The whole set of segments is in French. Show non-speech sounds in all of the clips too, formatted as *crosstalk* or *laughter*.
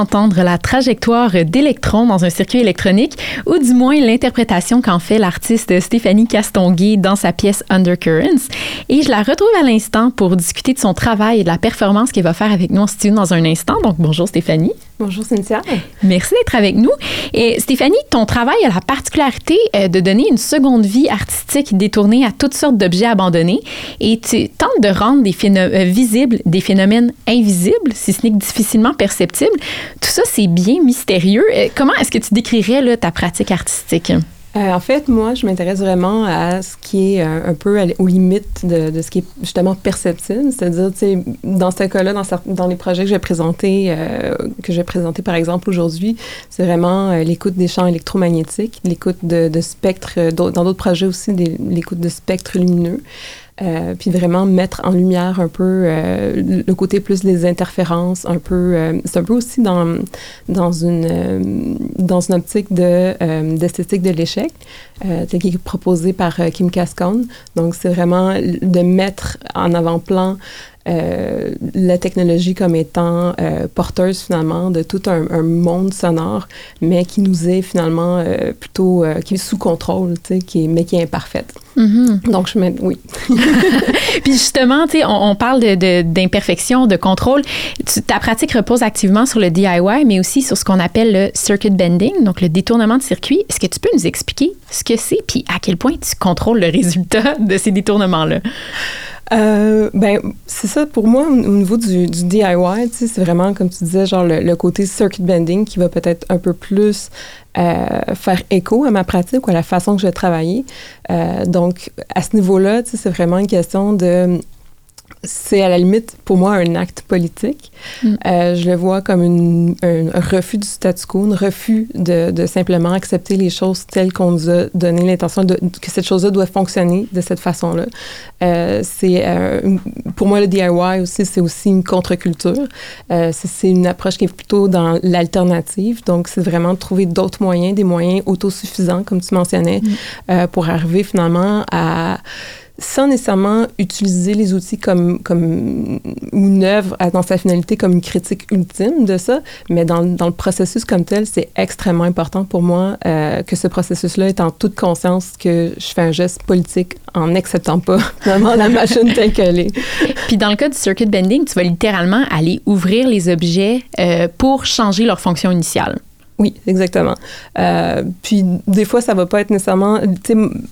venons d'entendre la trajectoire dans un circuit électronique, ou du moins l'interprétation qu'en fait l'artiste Stéphanie Castonguay dans sa pièce Undercurrents. Et je la retrouve à l'instant pour discuter de son travail et de la performance qu'elle va faire avec nous en studio dans un instant. Donc bonjour Stéphanie. Bonjour Cynthia. Merci d'être avec nous. Et Stéphanie, ton travail a la particularité euh, de donner une seconde vie artistique détournée à toutes sortes d'objets abandonnés et tu tentes de rendre des euh, visibles des phénomènes invisibles, si ce n'est que difficilement perceptibles. Tout ça, c'est bien mystérieux. Comment est-ce que tu décrirais ta pratique artistique? Euh, en fait, moi, je m'intéresse vraiment à ce qui est euh, un peu aux limites de, ce qui est justement perceptible. C'est-à-dire, tu sais, dans ce cas-là, dans, dans, les projets que je vais présenter, euh, que présenter par exemple aujourd'hui, c'est vraiment l'écoute des champs électromagnétiques, l'écoute de, de spectres, dans d'autres projets aussi, l'écoute de spectres lumineux. Euh, puis vraiment mettre en lumière un peu euh, le côté plus des interférences, un peu, euh, c'est un peu aussi dans, dans, une, dans une optique de, d'esthétique de l'échec, qui est proposée par Kim Cascone. Donc, c'est vraiment de mettre en avant-plan euh, la technologie comme étant euh, porteuse finalement de tout un, monde sonore, mais qui nous est finalement euh, plutôt qui est sous contrôle, qui est, mais qui est imparfaite. Mm-hmm. Donc je mets oui. *laughs* Puis justement, tu sais, on, parle d'imperfection, de, de, contrôle. ta pratique repose activement sur le DIY, mais aussi sur ce qu'on appelle le circuit bending, donc le détournement de circuit. Est-ce que tu peux nous expliquer ce que c'est, puis à quel point tu contrôles le résultat de ces détournements-là? Euh, ben, c'est ça, pour moi, au niveau du, du DIY, c'est vraiment, comme tu disais, genre le, côté circuit bending qui va peut-être un peu plus euh, faire écho à ma pratique ou à la façon que je vais travailler. Euh, donc, à ce niveau-là, c'est vraiment une question de c'est à la limite pour moi un acte politique. Mm. Euh, je le vois comme une, un, refus du statu quo, un refus de, de simplement accepter les choses telles qu'on nous a donné l'intention que cette chose-là doit fonctionner de cette façon-là. Euh, c'est euh, pour moi le DIY aussi, c'est aussi une contre-culture. Euh, c'est une approche qui est plutôt dans l'alternative. Donc c'est vraiment de trouver d'autres moyens, des moyens autosuffisants comme tu mentionnais, mm. euh, pour arriver finalement à sans nécessairement utiliser les outils comme, comme une œuvre dans sa finalité comme une critique ultime de ça, mais dans, dans le processus comme tel, c'est extrêmement important pour moi euh, que ce processus-là est en toute conscience que je fais un geste politique en n'acceptant pas *laughs* vraiment la machine telle qu'elle est. *laughs* Puis dans le cas du circuit bending, tu vas littéralement aller ouvrir les objets euh, pour changer leur fonction initiale. Oui, exactement. Euh, puis des fois, ça va pas être nécessairement.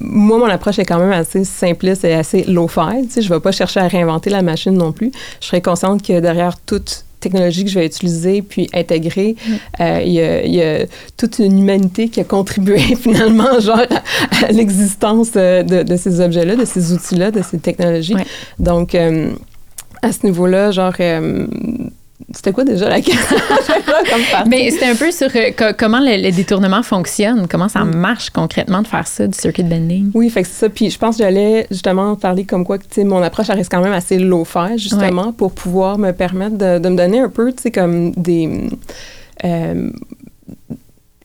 Moi, mon approche est quand même assez simpliste et assez low-fi. Je vais pas chercher à réinventer la machine non plus. Je serais consciente que derrière toute technologie que je vais utiliser puis intégrer, mm. euh, il, y a, toute une humanité qui a contribué *laughs* finalement genre à, l'existence euh, de, ces objets-là, de ces outils-là, de ces technologies. Donc, à ce niveau-là, genre, c'était quoi déjà la *laughs* question? Mais c'était un peu sur euh, comment le, détournement fonctionne, comment ça mm. marche concrètement de faire ça, du circuit bending? Oui, fait que c'est ça. Puis je pense que j'allais justement parler comme quoi, tu sais, mon approche, elle reste quand même assez low-fi, justement, pour pouvoir me permettre de, de, me donner un peu, tu sais, comme des... Euh,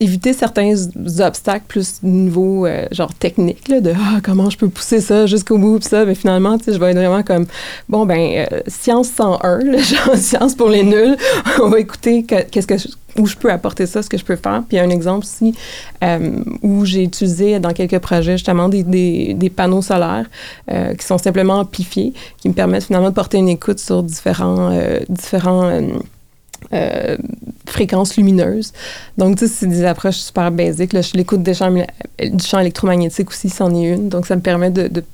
éviter certains obstacles plus niveau euh, genre technique là, de ah, comment je peux pousser ça jusqu'au bout pis ça mais finalement tu sais je vais être vraiment comme bon ben euh, science 101 là, *laughs* genre science pour les nuls on va écouter qu'est-ce que où je peux apporter ça, ce que je peux faire. Puis un exemple aussi euh, où j'ai utilisé dans quelques projets justement des, des, des panneaux solaires qui sont simplement amplifiés, qui me permettent finalement de porter une écoute sur différents, différents euh, fréquences lumineuses. Donc, tu sais, c'est des approches super basiques. Là, je l'écoute du champ électromagnétique aussi, c'en est une. Donc, ça me permet de, de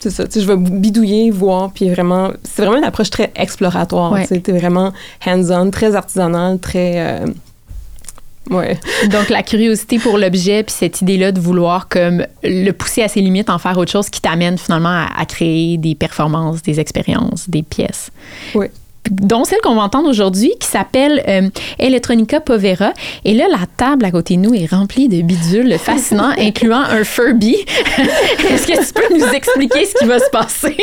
c'est ça, tu sais, je vais bidouiller, voir, puis vraiment, c'est vraiment une approche très exploratoire. Ouais. Tu sais, vraiment hands-on, très artisanal, très. Euh, ouais. *laughs* Donc, la curiosité pour l'objet, puis cette idée-là de vouloir comme le pousser à ses limites, en faire autre chose qui t'amène finalement à, à, créer des performances, des expériences, des pièces. Oui dont celle qu'on va entendre aujourd'hui, qui s'appelle euh, Electronica Povera. Et là, la table à côté de nous est remplie de bidules fascinants, *laughs* incluant un Furby. *laughs* Est-ce que tu peux nous expliquer ce qui va se passer?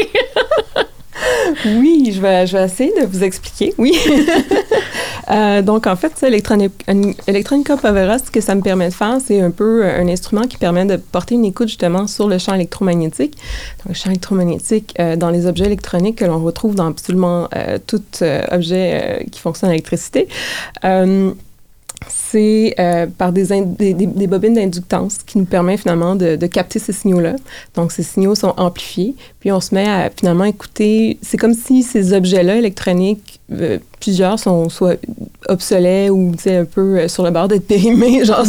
oui, je vais, je vais essayer de vous expliquer. Oui. *laughs* euh, donc, en fait, Electronica Povera, ce que ça me permet de faire, c'est un peu un instrument qui permet de porter une écoute justement sur le champ électromagnétique. Donc, le champ électromagnétique euh, dans les objets électroniques que l'on retrouve dans absolument euh, tout euh, objet qui fonctionne à l'électricité c'est euh, par des, bobines d'inductance qui nous permet finalement de, capter ces signaux-là. Donc, ces signaux sont amplifiés, puis on se met à finalement écouter. C'est comme si ces objets-là électroniques, euh, plusieurs sont soit obsolets ou un peu euh, sur le bord d'être périmés, *laughs* genre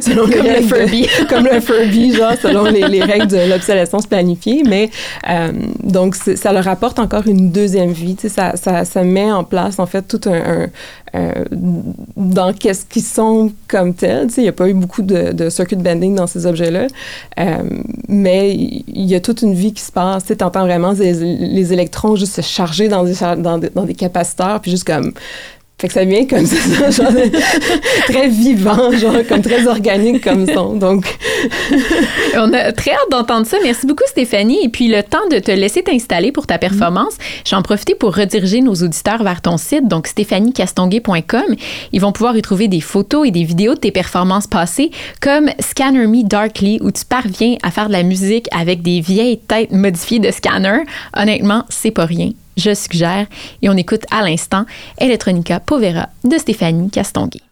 selon comme les règles. Le Furby. De, *laughs* comme le Furby, genre selon les, les règles de l'obsolescence planifiée. Mais euh, donc, ça leur apporte encore une deuxième vie. Ça, ça, ça met en place en fait tout un, un euh, dans qu'est-ce qu'ils sont comme tels. Il n'y a pas eu beaucoup de, de, circuit bending dans ces objets-là, euh, mais il y a toute une vie qui se passe. Tu entends vraiment les, les, électrons juste se charger dans des, dans des, dans des capaciteurs, puis juste comme fait que ça vient comme ça, *laughs* genre très vivant, genre comme très organique comme son. Donc, *laughs* on a très hâte d'entendre ça. Merci beaucoup Stéphanie. Et puis le temps de te laisser t'installer pour ta performance, j'en profite pour rediriger nos auditeurs vers ton site, donc stéphaniecastonguay.com. Ils vont pouvoir y trouver des photos et des vidéos de tes performances passées, comme Scanner Me Darkly, où tu parviens à faire de la musique avec des vieilles têtes modifiées de scanner. Honnêtement, c'est pas rien je suggère. Et on écoute à l'instant Electronica Povera de Stéphanie Castonguay.